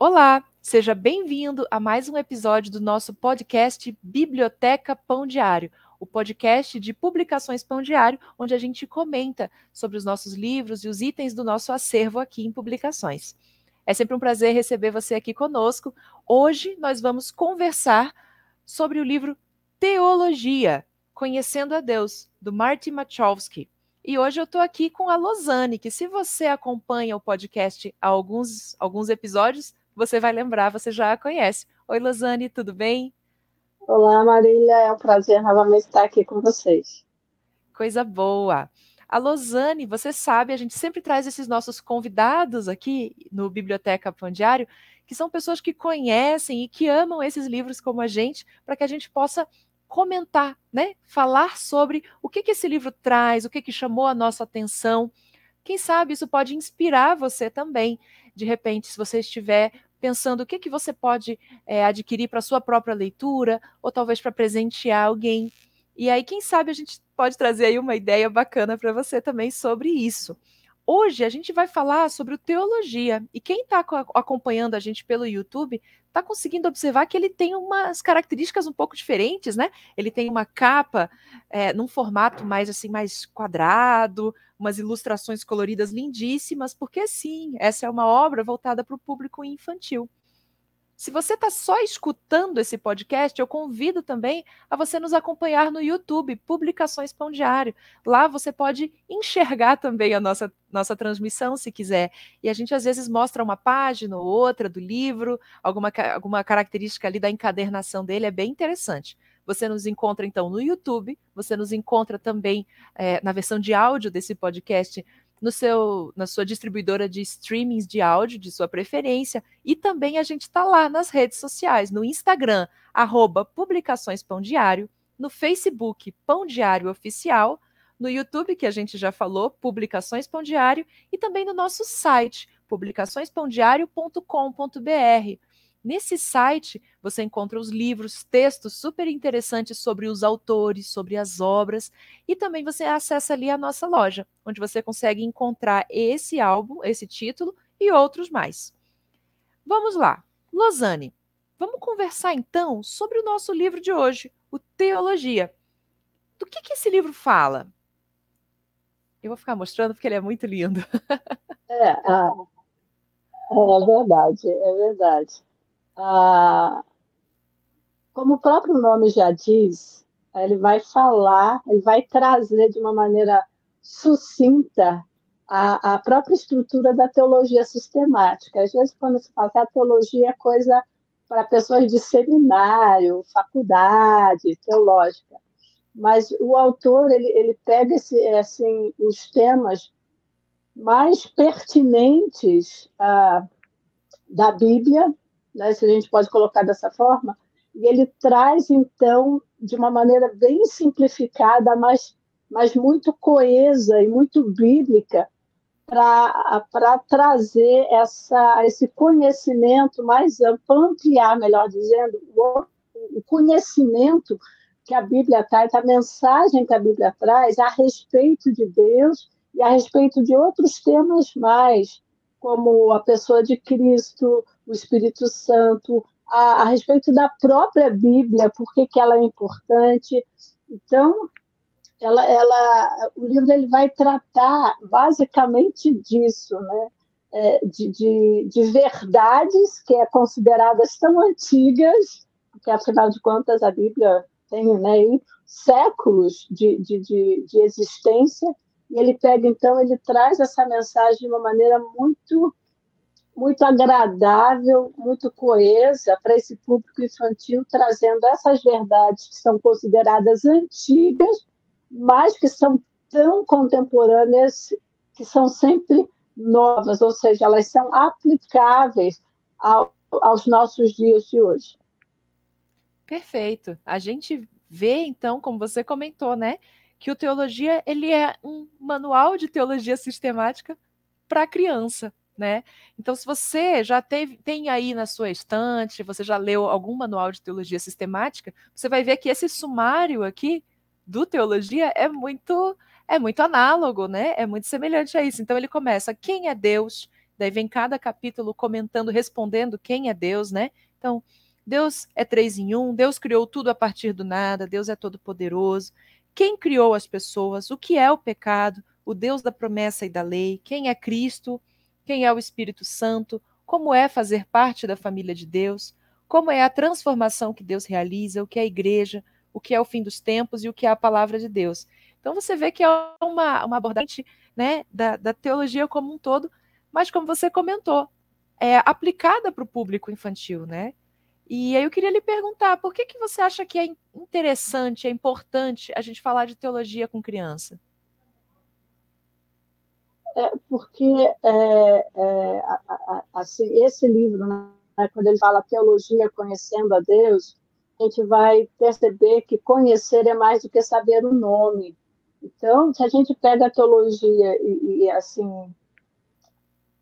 Olá, seja bem-vindo a mais um episódio do nosso podcast Biblioteca Pão Diário, o podcast de publicações Pão Diário, onde a gente comenta sobre os nossos livros e os itens do nosso acervo aqui em publicações. É sempre um prazer receber você aqui conosco. Hoje nós vamos conversar sobre o livro Teologia, Conhecendo a Deus, do Martin Machowski. E hoje eu estou aqui com a Losane, que se você acompanha o podcast há alguns, alguns episódios, você vai lembrar, você já a conhece. Oi, Losane, tudo bem? Olá, Marília, é um prazer novamente estar aqui com vocês. Coisa boa. A Losane, você sabe, a gente sempre traz esses nossos convidados aqui no Biblioteca Pão Diário, que são pessoas que conhecem e que amam esses livros como a gente, para que a gente possa comentar, né? Falar sobre o que, que esse livro traz, o que, que chamou a nossa atenção. Quem sabe isso pode inspirar você também. De repente, se você estiver pensando o que, que você pode é, adquirir para sua própria leitura, ou talvez para presentear alguém. E aí, quem sabe, a gente pode trazer aí uma ideia bacana para você também sobre isso. Hoje a gente vai falar sobre teologia. E quem está acompanhando a gente pelo YouTube está conseguindo observar que ele tem umas características um pouco diferentes, né? Ele tem uma capa é, num formato mais assim, mais quadrado, umas ilustrações coloridas lindíssimas, porque sim, essa é uma obra voltada para o público infantil. Se você está só escutando esse podcast, eu convido também a você nos acompanhar no YouTube, Publicações Pão Diário. Lá você pode enxergar também a nossa, nossa transmissão, se quiser. E a gente às vezes mostra uma página ou outra do livro, alguma, alguma característica ali da encadernação dele, é bem interessante. Você nos encontra então no YouTube, você nos encontra também é, na versão de áudio desse podcast no seu, na sua distribuidora de streamings de áudio de sua preferência. E também a gente está lá nas redes sociais, no Instagram, arroba Publicações Pão Diário, no Facebook Pão Diário Oficial, no YouTube, que a gente já falou, Publicações Pão Diário, e também no nosso site, publicaçõespãodiário.com.br. Nesse site você encontra os livros, textos super interessantes sobre os autores, sobre as obras, e também você acessa ali a nossa loja, onde você consegue encontrar esse álbum, esse título e outros mais. Vamos lá, Losane, vamos conversar então sobre o nosso livro de hoje, o Teologia. Do que, que esse livro fala? Eu vou ficar mostrando porque ele é muito lindo. É, ah, é verdade, é verdade. Ah, como o próprio nome já diz, ele vai falar, ele vai trazer de uma maneira sucinta a, a própria estrutura da teologia sistemática. Às vezes, quando se fala que a teologia é coisa para pessoas de seminário, faculdade teológica, mas o autor ele, ele pega esse, assim, os temas mais pertinentes ah, da Bíblia né, se a gente pode colocar dessa forma, e ele traz, então, de uma maneira bem simplificada, mas, mas muito coesa e muito bíblica, para trazer essa, esse conhecimento mais amplo, ampliar, melhor dizendo, o, o conhecimento que a Bíblia traz, a mensagem que a Bíblia traz a respeito de Deus e a respeito de outros temas mais, como a pessoa de Cristo, o Espírito Santo, a, a respeito da própria Bíblia, por que, ela é importante. Então, ela, ela, o livro ele vai tratar basicamente disso, né? É, de, de, de, verdades que é consideradas tão antigas, porque afinal de contas a Bíblia tem né, séculos de, de, de, de existência, e ele pega, então, ele traz essa mensagem de uma maneira muito muito agradável, muito coesa para esse público infantil, trazendo essas verdades que são consideradas antigas, mas que são tão contemporâneas que são sempre novas, ou seja, elas são aplicáveis ao, aos nossos dias de hoje. Perfeito. A gente vê então, como você comentou, né, que o teologia ele é um manual de teologia sistemática para criança, né? Então, se você já teve, tem aí na sua estante, você já leu algum manual de teologia sistemática, você vai ver que esse sumário aqui do teologia é muito é muito análogo, né? É muito semelhante a isso. Então ele começa: quem é Deus? daí vem cada capítulo comentando, respondendo quem é Deus, né? Então, Deus é três em um, Deus criou tudo a partir do nada, Deus é todo-poderoso. Quem criou as pessoas? O que é o pecado? O Deus da promessa e da lei? Quem é Cristo? Quem é o Espírito Santo? Como é fazer parte da família de Deus? Como é a transformação que Deus realiza? O que é a igreja? O que é o fim dos tempos e o que é a palavra de Deus? Então você vê que é uma, uma abordagem né, da, da teologia como um todo, mas como você comentou, é aplicada para o público infantil, né? E aí eu queria lhe perguntar, por que, que você acha que é interessante, é importante a gente falar de teologia com criança? É porque é, é, assim, esse livro, né, quando ele fala teologia conhecendo a Deus, a gente vai perceber que conhecer é mais do que saber o nome. Então, se a gente pega a teologia e, e assim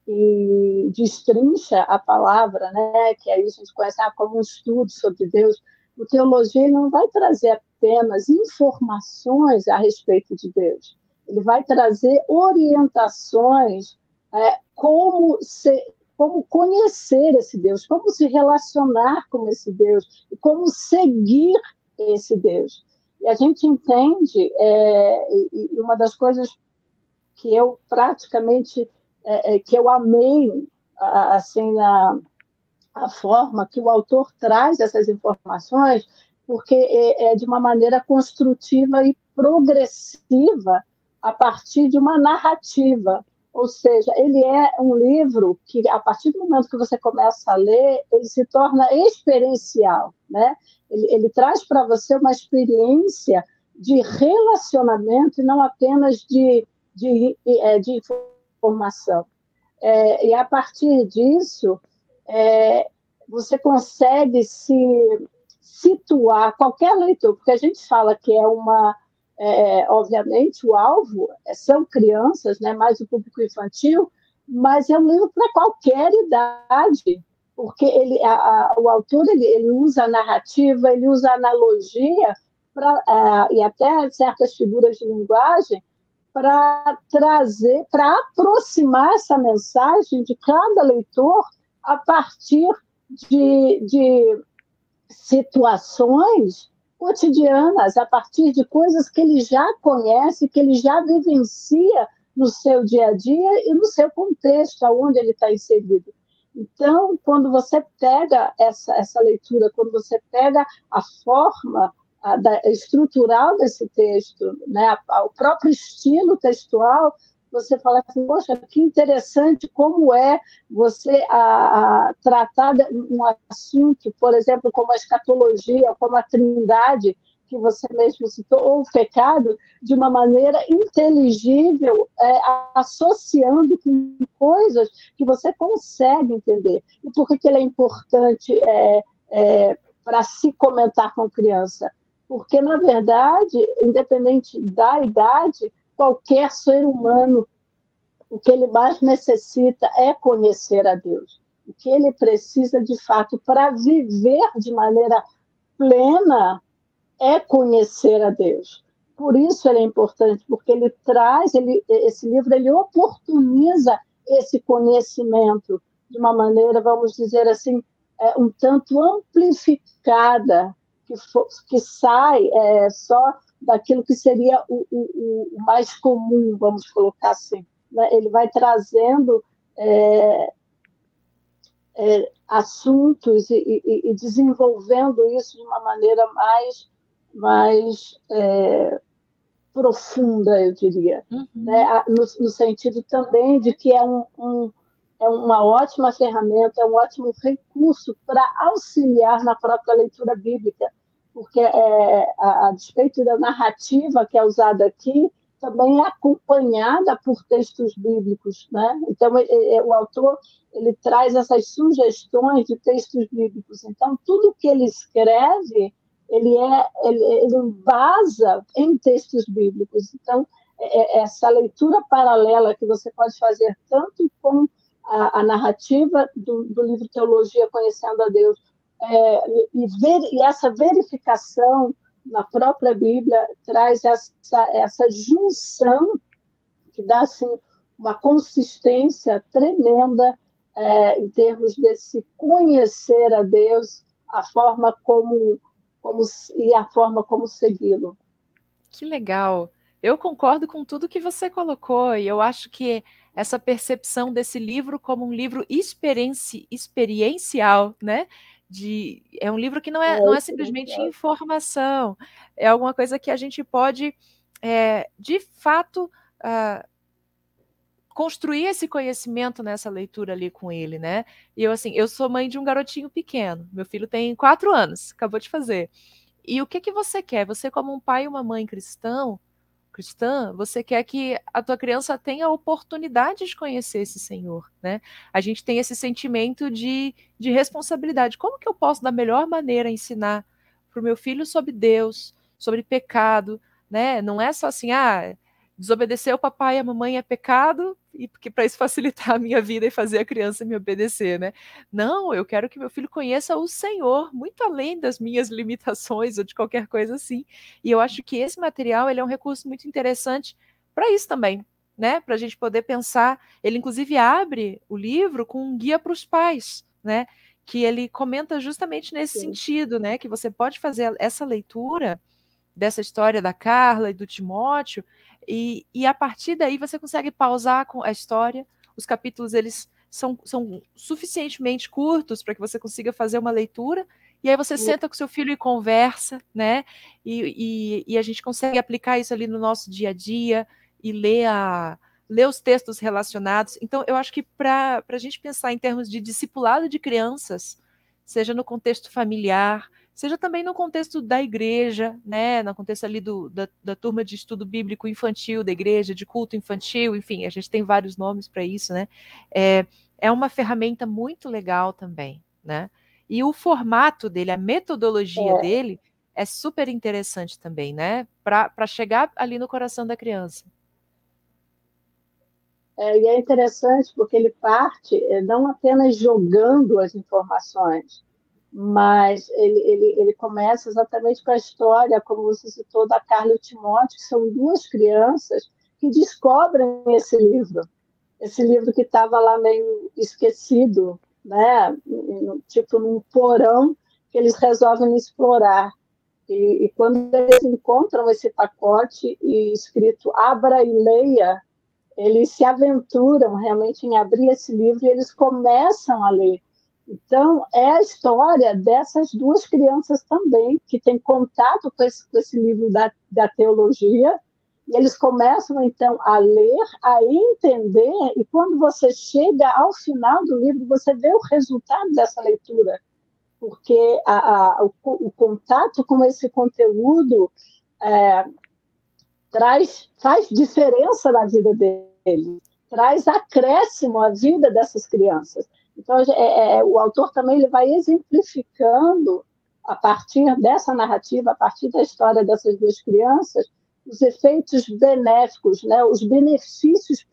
e destrincha a palavra, né, que aí a gente conhece ah, como um estudo sobre Deus, o teologia não vai trazer apenas informações a respeito de Deus, ele vai trazer orientações é, como, se, como conhecer esse Deus, como se relacionar com esse Deus, e como seguir esse Deus. E a gente entende, é, e uma das coisas que eu praticamente é, é, que eu amei assim a, a forma que o autor traz essas informações, porque é, é de uma maneira construtiva e progressiva a partir de uma narrativa. Ou seja, ele é um livro que, a partir do momento que você começa a ler, ele se torna experiencial. Né? Ele, ele traz para você uma experiência de relacionamento e não apenas de, de, de, de informação. É, e a partir disso, é, você consegue se situar, qualquer leitor, porque a gente fala que é uma. É, obviamente, o alvo são crianças, né, mais o público infantil, mas é um livro para qualquer idade, porque ele, a, a, o autor ele, ele, usa a narrativa, ele usa a analogia pra, uh, e até certas figuras de linguagem para trazer, para aproximar essa mensagem de cada leitor a partir de, de situações cotidianas, a partir de coisas que ele já conhece, que ele já vivencia no seu dia a dia e no seu contexto, aonde ele está inserido. Então, quando você pega essa, essa leitura, quando você pega a forma a, da, estrutural desse texto, né, o próprio estilo textual, você fala assim, poxa, que interessante como é você a, a tratar um assunto, por exemplo, como a escatologia, como a trindade, que você mesmo citou, ou o pecado, de uma maneira inteligível, é, associando com coisas que você consegue entender. E por que, que ele é importante é, é, para se comentar com criança? Porque, na verdade, independente da idade, qualquer ser humano, o que ele mais necessita é conhecer a Deus. O que ele precisa, de fato, para viver de maneira plena é conhecer a Deus. Por isso ele é importante, porque ele traz, ele, esse livro ele oportuniza esse conhecimento de uma maneira, vamos dizer assim, é, um tanto amplificada que, que sai é, só daquilo que seria o, o, o, mais comum, vamos colocar assim. Né? Ele vai trazendo é, é, assuntos e, e, e, desenvolvendo isso de uma maneira mais, mais é, profunda, eu diria, uhum. né? no, no, sentido também de que é um, um é uma ótima ferramenta, é um ótimo recurso para auxiliar na própria leitura bíblica, porque é, a, a despeito da narrativa que é usada aqui, também é acompanhada por textos bíblicos, né? Então o autor ele traz essas sugestões de textos bíblicos. Então tudo que ele escreve ele é ele, ele em textos bíblicos. Então é, é essa leitura paralela que você pode fazer tanto com a, a narrativa do, do, livro Teologia Conhecendo a Deus, é, e, ver, e essa verificação na própria Bíblia traz essa, essa junção que dá assim, uma consistência tremenda é, em termos de se conhecer a Deus, a forma como, como e a forma como segui-lo. Que legal. Eu concordo com tudo que você colocou e eu acho que essa percepção desse livro como um livro experienci, experiencial, né? De, é um livro que não é, é não é simplesmente informação, é alguma coisa que a gente pode, é, de fato, uh, construir esse conhecimento nessa leitura ali com ele, né? E eu, assim, eu sou mãe de um garotinho pequeno, meu filho tem quatro anos, acabou de fazer. E o que que você quer? Você, como um pai e uma mãe cristão, cristã, você quer que a tua criança tenha a oportunidade de conhecer esse Senhor, né? A gente tem esse sentimento de, de responsabilidade. Como que eu posso, da melhor maneira, ensinar para o meu filho sobre Deus, sobre pecado, né? Não é só assim, ah, desobedecer o papai e a mamãe é pecado, e porque para isso facilitar a minha vida e fazer a criança me obedecer, né? Não, eu quero que meu filho conheça o Senhor, muito além das minhas limitações ou de qualquer coisa assim. E eu acho que esse material ele é um recurso muito interessante para isso também, né? Para a gente poder pensar. Ele inclusive abre o livro com um guia para os pais, né? Que ele comenta justamente nesse Sim. sentido, né? Que você pode fazer essa leitura dessa história da Carla e do Timóteo e, e a partir daí você consegue pausar com a história. Os capítulos eles são, são suficientemente curtos para que você consiga fazer uma leitura. E aí você senta com seu filho e conversa, né? E, e, e, a gente consegue aplicar isso ali no nosso dia a dia e ler, a, ler os textos relacionados. Então, eu acho que para a gente pensar em termos de discipulado de crianças, seja no contexto familiar, seja também no contexto da igreja, né, no contexto ali do, da, da, turma de estudo bíblico infantil da igreja, de culto infantil, enfim, a gente tem vários nomes para isso, né? É, é uma ferramenta muito legal também, né? E o formato dele, a metodologia é. dele é super interessante também, né? Para chegar ali no coração da criança. É, e é interessante porque ele parte é, não apenas jogando as informações, mas ele, ele, ele começa exatamente com a história, como você citou, da Carla e Timóteo, que são duas crianças que descobrem esse livro, esse livro que estava lá meio esquecido, né? tipo num porão, que eles resolvem explorar. E, e, quando eles encontram esse pacote e escrito Abra e Leia, eles se aventuram realmente em abrir esse livro e eles começam a ler. Então, é a história dessas duas crianças também, que têm contato com esse, com esse livro da, da teologia, e eles começam, então, a ler, a entender, e quando você chega ao final do livro, você vê o resultado dessa leitura, porque a, a, o, o, contato com esse conteúdo é, traz, faz diferença na vida deles, traz acréscimo à vida dessas crianças. Então, é, é, o autor também ele vai exemplificando, a partir dessa narrativa, a partir da história dessas duas crianças, os efeitos benéficos, né, os benefícios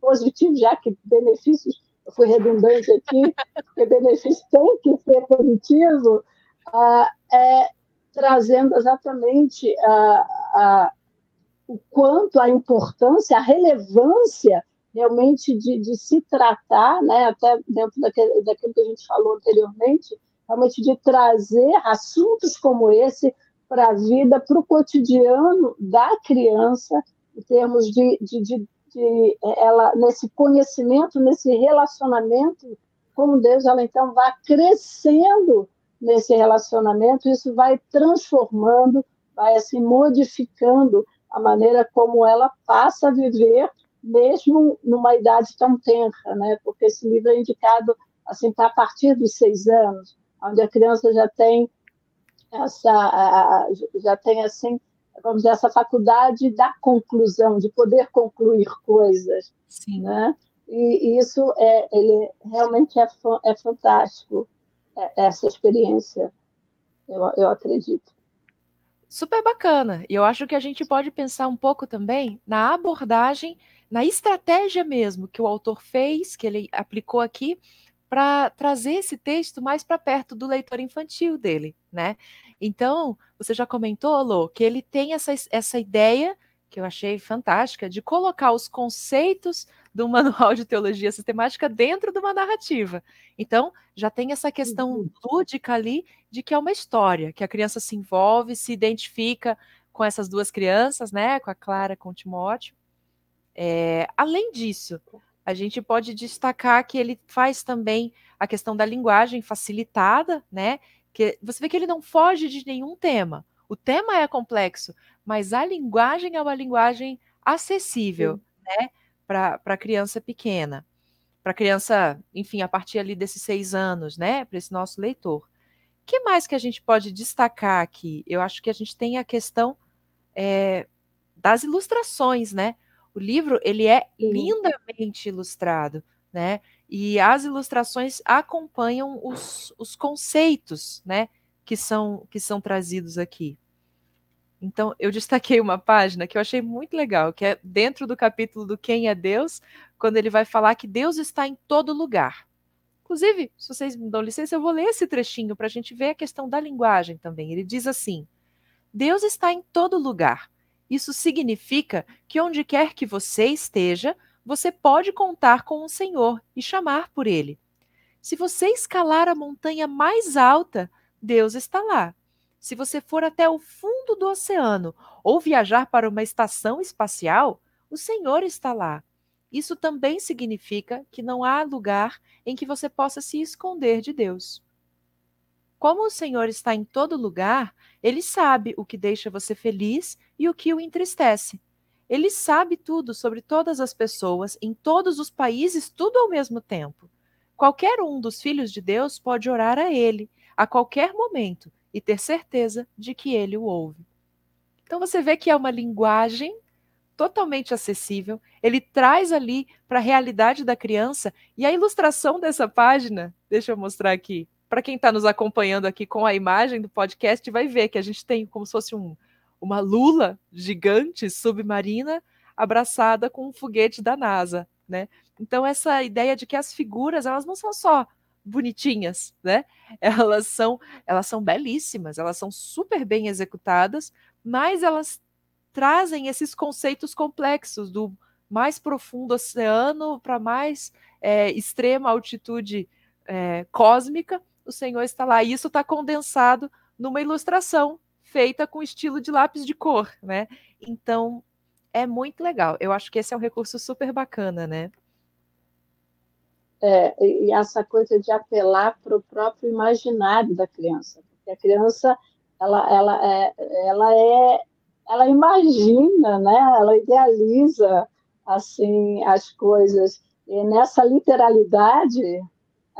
positivos, já que benefícios, eu fui redundante aqui, porque benefício tem que ser positivo, ah, é, trazendo exatamente ah, ah, o quanto a importância, a relevância realmente de, de se tratar, né, até dentro daquele, daquilo que a gente falou anteriormente, realmente de trazer assuntos como esse para a vida, para o cotidiano da criança, em termos de, de, de, de, ela nesse conhecimento, nesse relacionamento com Deus, ela então vai crescendo nesse relacionamento, isso vai transformando, vai assim modificando a maneira como ela passa a viver mesmo numa idade tão tenra, né? Porque esse livro é indicado assim para a partir dos seis anos, onde a criança já tem essa já tem assim vamos dizer essa faculdade da conclusão, de poder concluir coisas, Sim. né? E, e isso é ele realmente é, é fantástico é, essa experiência, eu, eu acredito super bacana. E eu acho que a gente pode pensar um pouco também na abordagem na estratégia mesmo que o autor fez, que ele aplicou aqui, para trazer esse texto mais para perto do leitor infantil dele, né? Então, você já comentou, Lô, que ele tem essa, essa ideia, que eu achei fantástica, de colocar os conceitos do manual de teologia sistemática dentro de uma narrativa. Então, já tem essa questão uhum. lúdica ali de que é uma história, que a criança se envolve, se identifica com essas duas crianças, né, com a Clara, com o Timóteo. É, além disso, a gente pode destacar que ele faz também a questão da linguagem facilitada, né? Que você vê que ele não foge de nenhum tema. O tema é complexo, mas a linguagem é uma linguagem acessível, Sim. né? Para a criança pequena, para criança, enfim, a partir ali desses seis anos, né? Para esse nosso leitor. O que mais que a gente pode destacar aqui? Eu acho que a gente tem a questão é, das ilustrações, né? O livro ele é lindamente ilustrado, né? E as ilustrações acompanham os, os conceitos, né? Que são que são trazidos aqui. Então, eu destaquei uma página que eu achei muito legal, que é dentro do capítulo do Quem é Deus, quando ele vai falar que Deus está em todo lugar. Inclusive, se vocês me dão licença, eu vou ler esse trechinho para a gente ver a questão da linguagem também. Ele diz assim: Deus está em todo lugar. Isso significa que onde quer que você esteja, você pode contar com o Senhor e chamar por ele. Se você escalar a montanha mais alta, Deus está lá. Se você for até o fundo do oceano ou viajar para uma estação espacial, o Senhor está lá. Isso também significa que não há lugar em que você possa se esconder de Deus. Como o Senhor está em todo lugar, ele sabe o que deixa você feliz e o que o entristece. Ele sabe tudo sobre todas as pessoas, em todos os países, tudo ao mesmo tempo. Qualquer um dos filhos de Deus pode orar a ele, a qualquer momento, e ter certeza de que ele o ouve. Então você vê que é uma linguagem totalmente acessível, ele traz ali para a realidade da criança, e a ilustração dessa página, deixa eu mostrar aqui, para quem está nos acompanhando aqui com a imagem do podcast, vai ver que a gente tem como se fosse um, uma lula gigante submarina abraçada com um foguete da NASA, né? Então essa ideia de que as figuras elas não são só bonitinhas, né? Elas são elas são belíssimas, elas são super bem executadas, mas elas trazem esses conceitos complexos do mais profundo oceano para mais é, extrema altitude é, cósmica o Senhor está lá. E isso está condensado numa ilustração feita com estilo de lápis de cor, né? Então é muito legal. Eu acho que esse é um recurso super bacana, né? É, e essa coisa de apelar para o próprio imaginário da criança, porque a criança ela, ela, é, ela é, ela imagina, né? Ela idealiza assim as coisas e nessa literalidade é,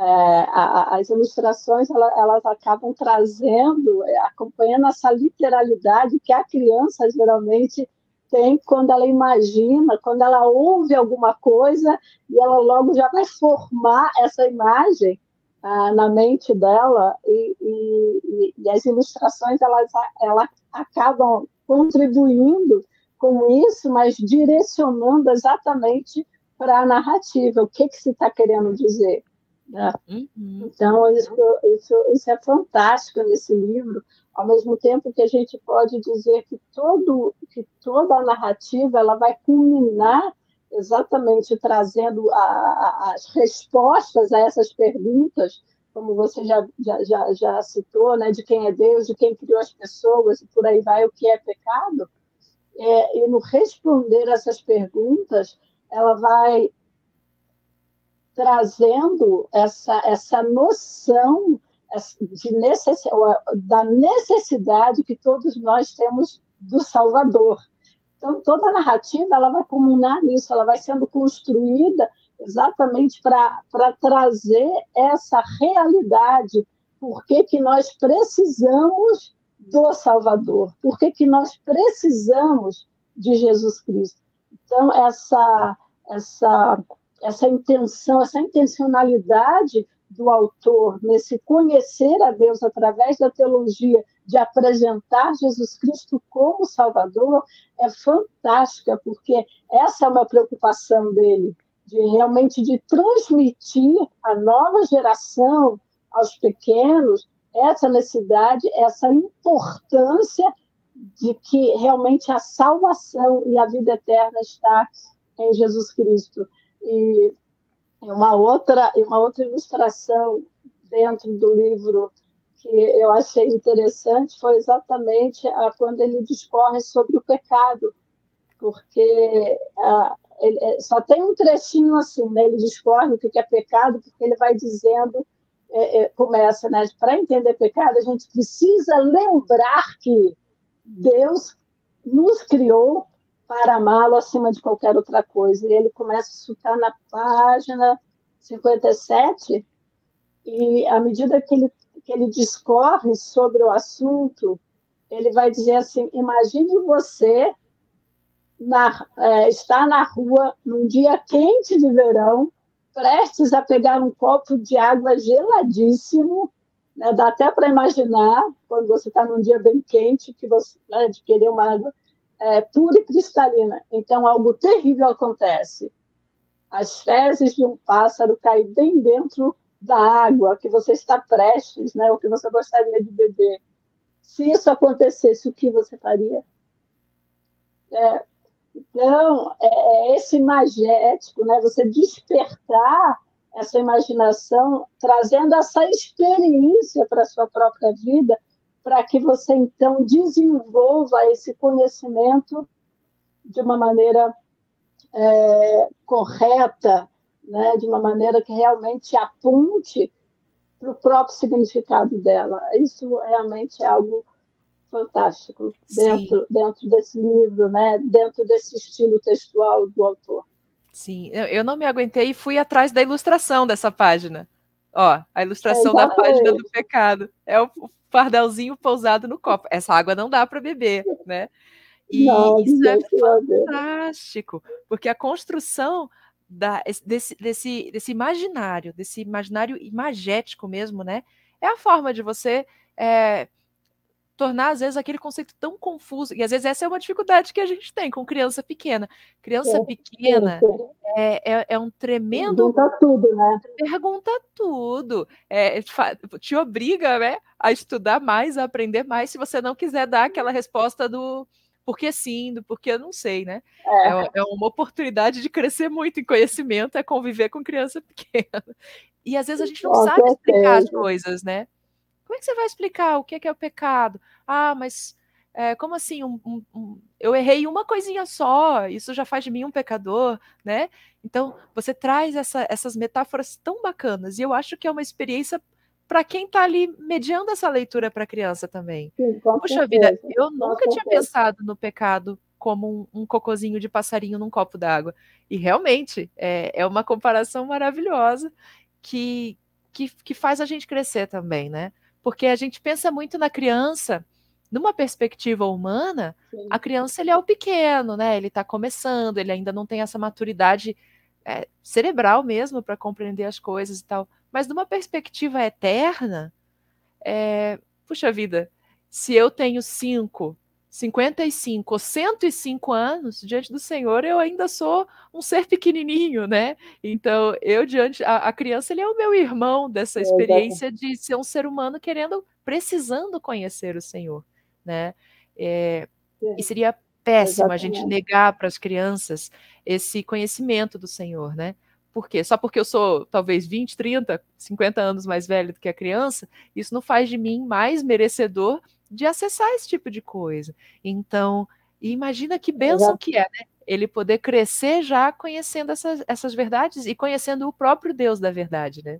a, as ilustrações elas, acabam trazendo, acompanhando essa literalidade que a criança geralmente tem quando ela imagina, quando ela ouve alguma coisa e ela logo já vai formar essa imagem ah, na mente dela e, e, e, as ilustrações elas, elas acabam contribuindo com isso, mas direcionando exatamente para a narrativa, o que, que se está querendo dizer. Né? Uhum. Então, isso, isso, isso é fantástico nesse livro, ao mesmo tempo que a gente pode dizer que, todo, que toda a narrativa ela vai culminar exatamente trazendo a, a, as respostas a essas perguntas, como você já, já, já, já citou, né, de quem é Deus, de quem criou as pessoas, e por aí vai, o que é pecado. É, e no responder essas perguntas, ela vai trazendo essa, essa noção necess, da necessidade que todos nós temos do Salvador. Então, toda a narrativa ela vai comunar nisso, ela vai sendo construída exatamente para trazer essa realidade. Por que, que nós precisamos do Salvador? Por que, que nós precisamos de Jesus Cristo? Então, essa, essa essa intenção, essa intencionalidade do autor nesse conhecer a Deus através da teologia, de apresentar Jesus Cristo como Salvador, é fantástica, porque essa é uma preocupação dele, de realmente de transmitir à nova geração, aos pequenos, essa necessidade, essa importância de que realmente a salvação e a vida eterna está em Jesus Cristo. E uma outra, uma outra ilustração dentro do livro que eu achei interessante foi exatamente a, quando ele discorre sobre o pecado, porque a, ele, é, só tem um trechinho assim, né? ele discorre o que é pecado, porque ele vai dizendo, é, é, começa, né? para entender pecado, a gente precisa lembrar que Deus nos criou para amá-lo acima de qualquer outra coisa. E ele começa, isso está na página 57, e à medida que ele que ele discorre sobre o assunto, ele vai dizer assim: imagine você na, é, estar na rua num dia quente de verão, prestes a pegar um copo de água geladíssimo, né, dá até para imaginar quando você está num dia bem quente que você né, de querer uma água é, pura e cristalina. Então algo terrível acontece. As fezes de um pássaro caem bem dentro da água que você está prestes, né, o que você gostaria de beber. Se isso acontecesse, o que você faria? É, então, é, é esse imagético, né, você despertar essa imaginação, trazendo essa experiência para a sua própria vida, para que você então desenvolva esse conhecimento de uma maneira é, correta, né, de uma maneira que realmente aponte para o próprio significado dela. Isso realmente é algo fantástico dentro, dentro desse livro, né, dentro desse estilo textual do autor. Sim, eu não me aguentei e fui atrás da ilustração dessa página. Ó, a ilustração é, da página do pecado. É o fardelzinho pousado no copo. Essa água não dá para beber, né? E não, isso é fantástico, porque a construção da, desse, desse, desse imaginário, desse imaginário imagético mesmo, né? É a forma de você é, tornar, às vezes, aquele conceito tão confuso. E às vezes essa é uma dificuldade que a gente tem com criança pequena. Criança é, pequena é, é, é, um tremendo. Pergunta tudo, né? Pergunta tudo. É, te obriga né, a estudar mais, a aprender mais, se você não quiser dar aquela resposta do porque sim, do porque eu não sei, né? É. é. é. uma oportunidade de crescer muito em conhecimento, é conviver com criança pequena. E às vezes a gente não com sabe certeza. explicar as coisas, né? Como é que você vai explicar o que é, que é o pecado? Ah, mas é, como assim? Um, um, um, eu errei uma coisinha só, isso já faz de mim um pecador, né? Então, você traz essa, essas metáforas tão bacanas, e eu acho que é uma experiência para quem está ali mediando essa leitura para a criança também. Sim, Puxa vida, eu nunca tinha pensado no pecado como um, um cocozinho de passarinho num copo d'água. E realmente é, é uma comparação maravilhosa que, que, que faz a gente crescer também, né? Porque a gente pensa muito na criança numa perspectiva humana, Sim. a criança ele é o pequeno, né? Ele está começando, ele ainda não tem essa maturidade é, cerebral mesmo para compreender as coisas e tal. Mas numa perspectiva eterna, é, puxa vida, se eu tenho 5, 55 ou 105 anos diante do Senhor, eu ainda sou um ser pequenininho, né? Então, eu diante a, a criança ele é o meu irmão dessa experiência de ser um ser humano querendo, precisando conhecer o Senhor, né? É, e seria péssimo a gente negar para as crianças esse conhecimento do Senhor, né? Por quê? Só porque eu sou talvez 20, 30, 50 anos mais velho do que a criança, isso não faz de mim mais merecedor de acessar esse tipo de coisa. Então, imagina que bênção que é, né? Ele poder crescer já conhecendo essas, essas verdades e conhecendo o próprio Deus da verdade, né?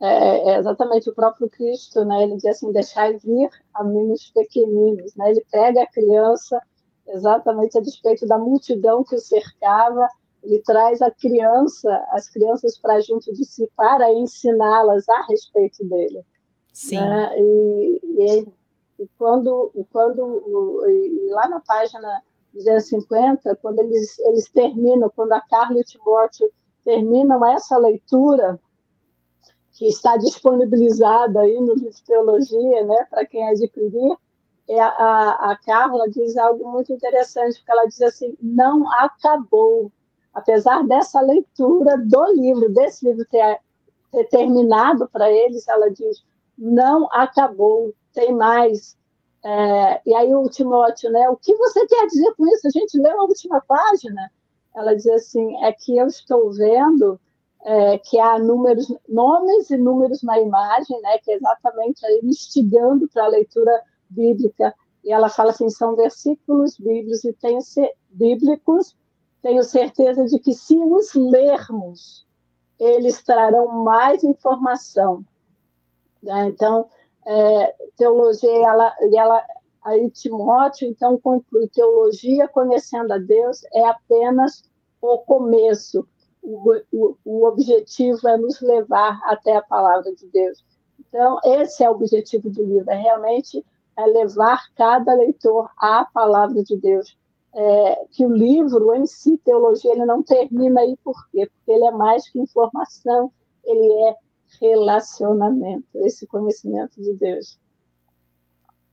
É, é, exatamente o próprio Cristo, né? Ele diz assim, deixar vir a mim os pequeninos, né? Ele pega a criança exatamente a despeito da multidão que o cercava ele traz a criança, as crianças para junto de si para ensiná-las a respeito dele. Sim. Né? E, e, e, quando, quando e lá na página 250, quando eles, eles terminam, quando a Carla e o Timóteo terminam essa leitura, que está disponibilizada aí no livro teologia, né, para quem adquirir, é a, a, a Carla diz algo muito interessante, porque ela diz assim, não acabou, apesar dessa leitura do livro, desse livro ter, ter terminado para eles, ela diz: não acabou, tem mais. É, e aí o Timóteo, né? O que você quer dizer com isso? A gente leu a última página. ela diz assim: é que eu estou vendo é, que há números, nomes e números na imagem, né, que é exatamente aí instigando para a leitura bíblica. E ela fala assim: são versículos bíblicos e tenho, bíblicos, tenho certeza de que se os lermos, eles trarão mais informação. Né? Então, é, teologia, ela, ela, aí Timóteo, então, conclui: teologia conhecendo a Deus é apenas o começo. O, o, o objetivo é nos levar até a palavra de Deus. Então, esse é o objetivo do livro, é realmente é levar cada leitor à palavra de Deus. É, que o livro em si, teologia, ele não termina aí por quê? Porque ele é mais que informação, ele é relacionamento, esse conhecimento de Deus.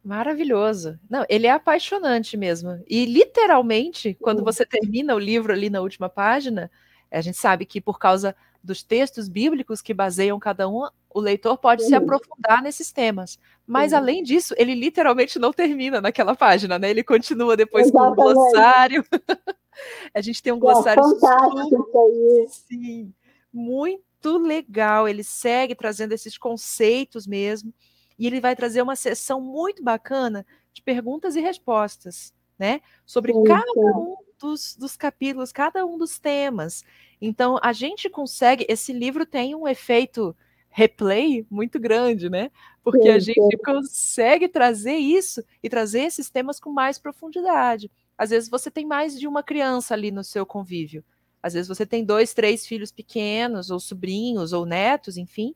Maravilhoso. Não, ele é apaixonante mesmo. E literalmente, quando você termina o livro ali na última página, a gente sabe que por causa dos textos bíblicos que baseiam cada um, o leitor pode Sim. se aprofundar nesses temas. Mas Sim. além disso, ele literalmente não termina naquela página, né? Ele continua depois Exatamente. com um glossário. a gente tem um glossário é, fantástico Sim, muito legal. Ele segue trazendo esses conceitos mesmo. E ele vai trazer uma sessão muito bacana de perguntas e respostas, né? Sobre sim, cada um dos, dos capítulos, cada um dos temas. Então, a gente consegue. Esse livro tem um efeito replay muito grande, né? Porque sim, a gente consegue trazer isso e trazer esses temas com mais profundidade. Às vezes você tem mais de uma criança ali no seu convívio. Às vezes você tem dois, três filhos pequenos, ou sobrinhos, ou netos, enfim,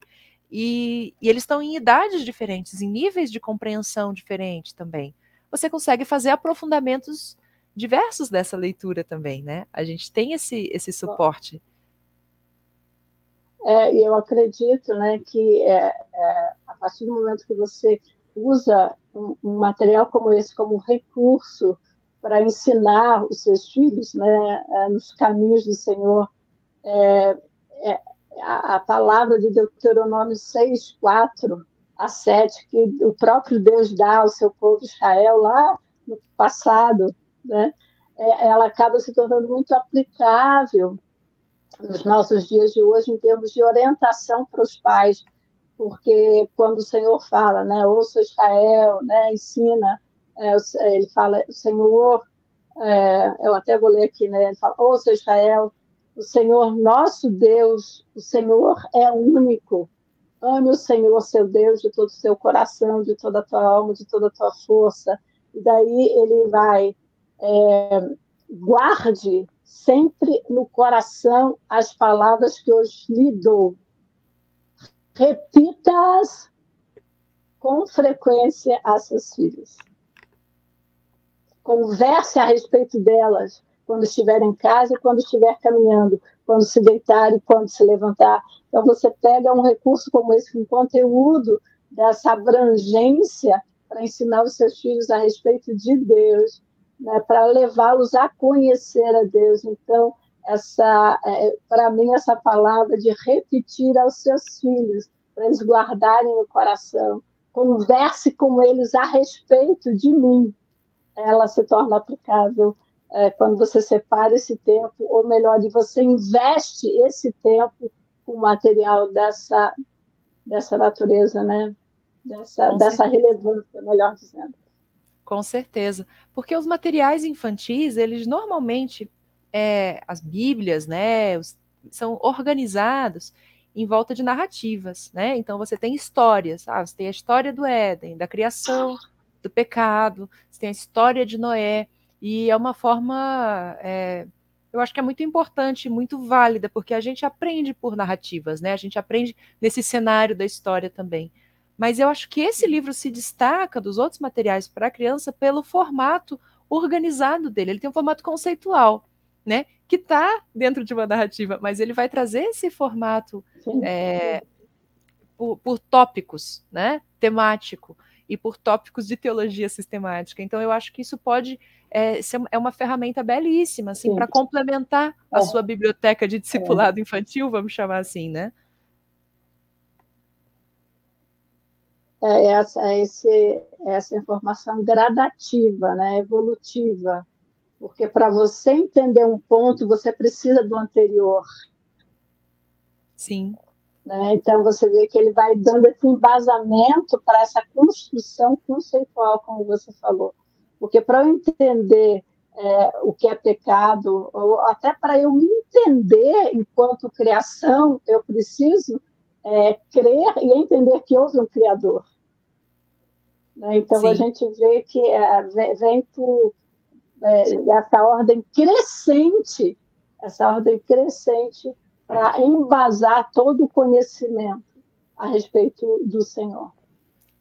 e, e eles estão em idades diferentes, em níveis de compreensão diferentes também. Você consegue fazer aprofundamentos diversos dessa leitura também, né? A gente tem esse, esse suporte. É, e eu acredito né, que é, é, a partir do momento que você usa um, um material como esse como recurso para ensinar os seus filhos né, é, nos caminhos do Senhor, é, é a, a palavra de Deuteronômio 6, 4 a 7, que o próprio Deus dá ao seu povo Israel lá no passado, né? É, ela acaba se tornando muito aplicável nos nossos dias de hoje em termos de orientação para os pais, porque quando o Senhor fala, né, ouça Israel, né, ensina, é, ele fala, Senhor, é, eu até vou ler aqui, né, ele fala, ouça Israel, o Senhor nosso Deus, o Senhor é único. Ame o Senhor, seu Deus, de todo o seu coração, de toda a tua alma, de toda a tua força. E daí ele vai, é, guarde sempre no coração as palavras que hoje lhe dou. Repita-as com frequência a seus filhos. Converse a respeito delas quando estiver em casa quando estiver caminhando, quando se deitar e quando se levantar. Então, você pega um recurso como esse, um conteúdo dessa abrangência para ensinar os seus filhos a respeito de Deus, né, para levá-los a conhecer a Deus. Então, essa, é, para mim, essa palavra de repetir aos seus filhos, para eles guardarem no coração, converse com eles a respeito de mim, ela se torna aplicável é, quando você separa esse tempo, ou melhor, de você investe esse tempo com material dessa, dessa natureza, né? dessa, dessa relevância, melhor dizendo. Com certeza, porque os materiais infantis, eles normalmente, é, as bíblias, né, os, são organizados em volta de narrativas, né? Então você tem histórias, ah, você tem a história do Éden, da criação, do pecado, você tem a história de Noé, e é uma forma, é, eu acho que é muito importante, muito válida, porque a gente aprende por narrativas, né? A gente aprende nesse cenário da história também. Mas eu acho que esse livro se destaca dos outros materiais para a criança pelo formato organizado dele. Ele tem um formato conceitual, né? Que está dentro de uma narrativa, mas ele vai trazer esse formato é, por, por tópicos, né? Temático e por tópicos de teologia sistemática. Então, eu acho que isso pode é, é uma ferramenta belíssima, assim, para complementar a é. sua biblioteca de discipulado é. infantil, vamos chamar assim, né? É essa, é esse, essa informação gradativa, né, evolutiva, Porque para você entender um ponto, você precisa do anterior. Sim. Né? Então, você vê que ele vai dando esse embasamento para essa construção conceitual, como você falou. Porque para eu entender é, o que é pecado, ou até para eu me entender enquanto criação, eu preciso é, crer e entender que houve um Criador. Né? Então, Sim. a gente vê que é, vem por é, essa ordem crescente, essa ordem crescente para embasar todo o conhecimento a respeito do Senhor.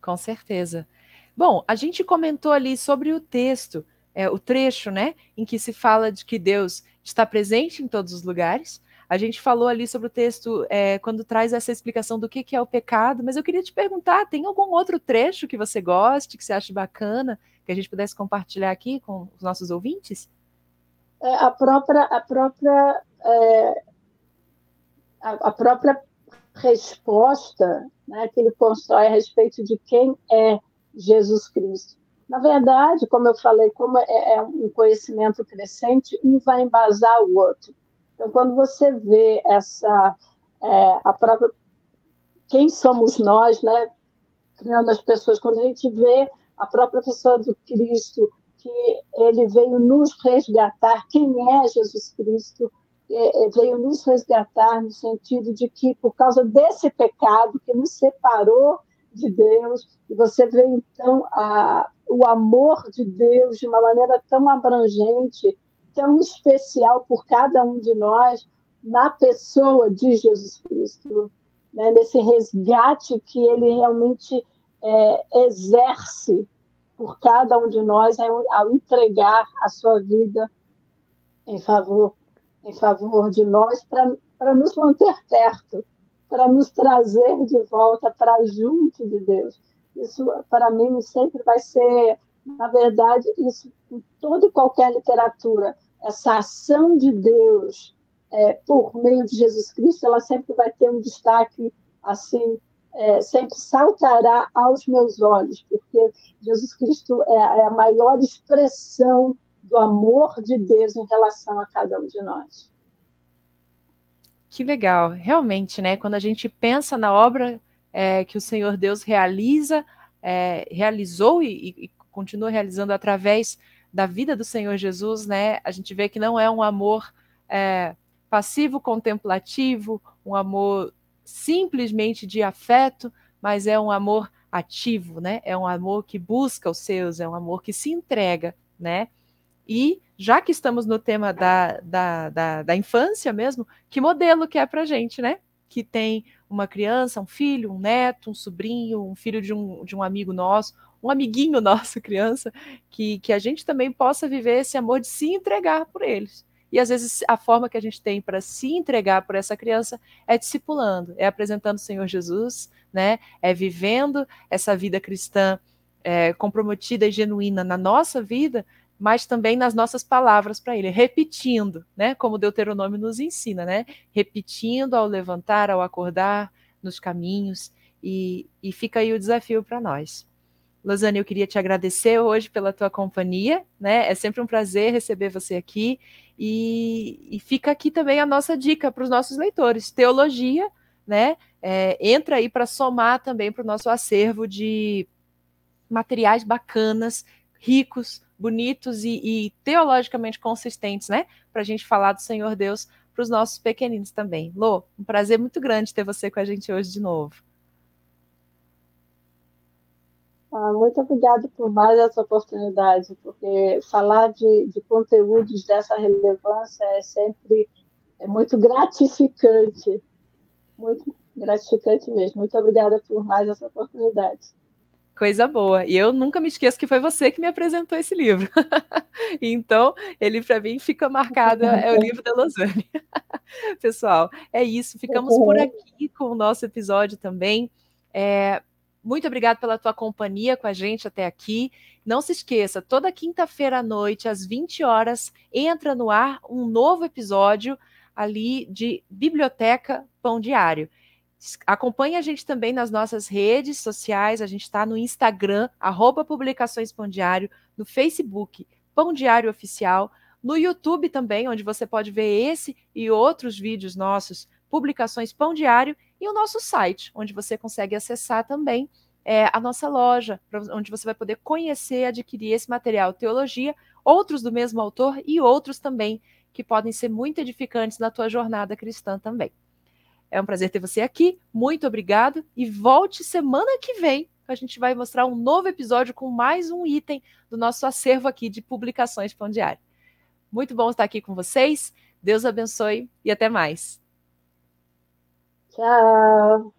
Com certeza. Bom, a gente comentou ali sobre o texto, é, o trecho, né, em que se fala de que Deus está presente em todos os lugares. A gente falou ali sobre o texto é, quando traz essa explicação do que, que é o pecado, mas eu queria te perguntar: tem algum outro trecho que você goste, que você ache bacana, que a gente pudesse compartilhar aqui com os nossos ouvintes? É, a própria, a própria é, a, a própria resposta né, que ele constrói a respeito de quem é Jesus Cristo. Na verdade, como eu falei, como é, é um conhecimento crescente, um vai embasar o outro. Então, quando você vê essa é, a própria quem somos nós, né, criando as pessoas, quando a gente vê a própria pessoa do Cristo, que ele veio nos resgatar, quem é Jesus Cristo, veio nos resgatar no sentido de que, por causa desse pecado que nos separou de Deus, você vê então a, o amor de Deus de uma maneira tão abrangente, tão especial por cada um de nós, na pessoa de Jesus Cristo, né? nesse resgate que ele realmente é, exerce por cada um de nós ao entregar a sua vida em favor em favor de nós para nos manter perto, para nos trazer de volta para junto de Deus. Isso, para mim, sempre vai ser, na verdade, isso em toda e qualquer literatura, essa ação de Deus é, por meio de Jesus Cristo, ela sempre vai ter um destaque assim, é, sempre saltará aos meus olhos, porque Jesus Cristo é, é a maior expressão do amor de Deus em relação a cada um de nós. Que legal, realmente, né? Quando a gente pensa na obra é, que o Senhor Deus realiza, é, realizou e, e, continua realizando através da vida do Senhor Jesus, né? A gente vê que não é um amor é, passivo, contemplativo, um amor simplesmente de afeto, mas é um amor ativo, né? É um amor que busca os seus, é um amor que se entrega, né? E já que estamos no tema da, da, da, da infância mesmo, que modelo que é para gente, né? Que tem uma criança, um filho, um neto, um sobrinho, um filho de um, de um amigo nosso, um amiguinho nosso, criança, que, que a gente também possa viver esse amor de se entregar por eles. E às vezes a forma que a gente tem para se entregar por essa criança é discipulando, é apresentando o Senhor Jesus, né? É vivendo essa vida cristã é, comprometida e genuína na nossa vida, mas também nas nossas palavras para ele, repetindo, né? Como Deuteronômio nos ensina, né? Repetindo ao levantar, ao acordar, nos caminhos, e, e fica aí o desafio para nós. Lozane, eu queria te agradecer hoje pela tua companhia, né? É sempre um prazer receber você aqui. E, e fica aqui também a nossa dica para os nossos leitores: teologia, né? É, entra aí para somar também para o nosso acervo de materiais bacanas, ricos, bonitos e, e teologicamente consistentes, né? Para a gente falar do Senhor Deus para os nossos pequeninos também. Lô, um prazer muito grande ter você com a gente hoje de novo. Ah, muito obrigada por mais essa oportunidade, porque falar de, de conteúdos dessa relevância é sempre é muito gratificante, muito gratificante mesmo. Muito obrigada por mais essa oportunidade. Coisa boa. E eu nunca me esqueço que foi você que me apresentou esse livro. então, ele para mim fica marcado, é o livro da Lausanne. Pessoal, é isso. Ficamos por uhum. aqui com o nosso episódio também. É, muito obrigada pela tua companhia com a gente até aqui. Não se esqueça, toda quinta-feira à noite, às 20 horas, entra no ar um novo episódio ali de Biblioteca Pão Diário. Acompanhe a gente também nas nossas redes sociais. A gente está no Instagram, arroba Publicações Pão Diário, no Facebook, Pão Diário Oficial. no YouTube também, onde você pode ver esse e outros vídeos nossos, publicações Pão Diário, e o nosso site, onde você consegue acessar também é, a nossa loja, onde você vai poder conhecer adquirir esse material Teologia, outros do mesmo autor e outros também que podem ser muito edificantes na tua jornada cristã também. É um prazer ter você aqui, muito obrigado e volte semana que vem. A gente vai mostrar um novo episódio com mais um item do nosso acervo aqui de publicações Pão Diário. Muito bom estar aqui com vocês. Deus abençoe e até mais. Tchau.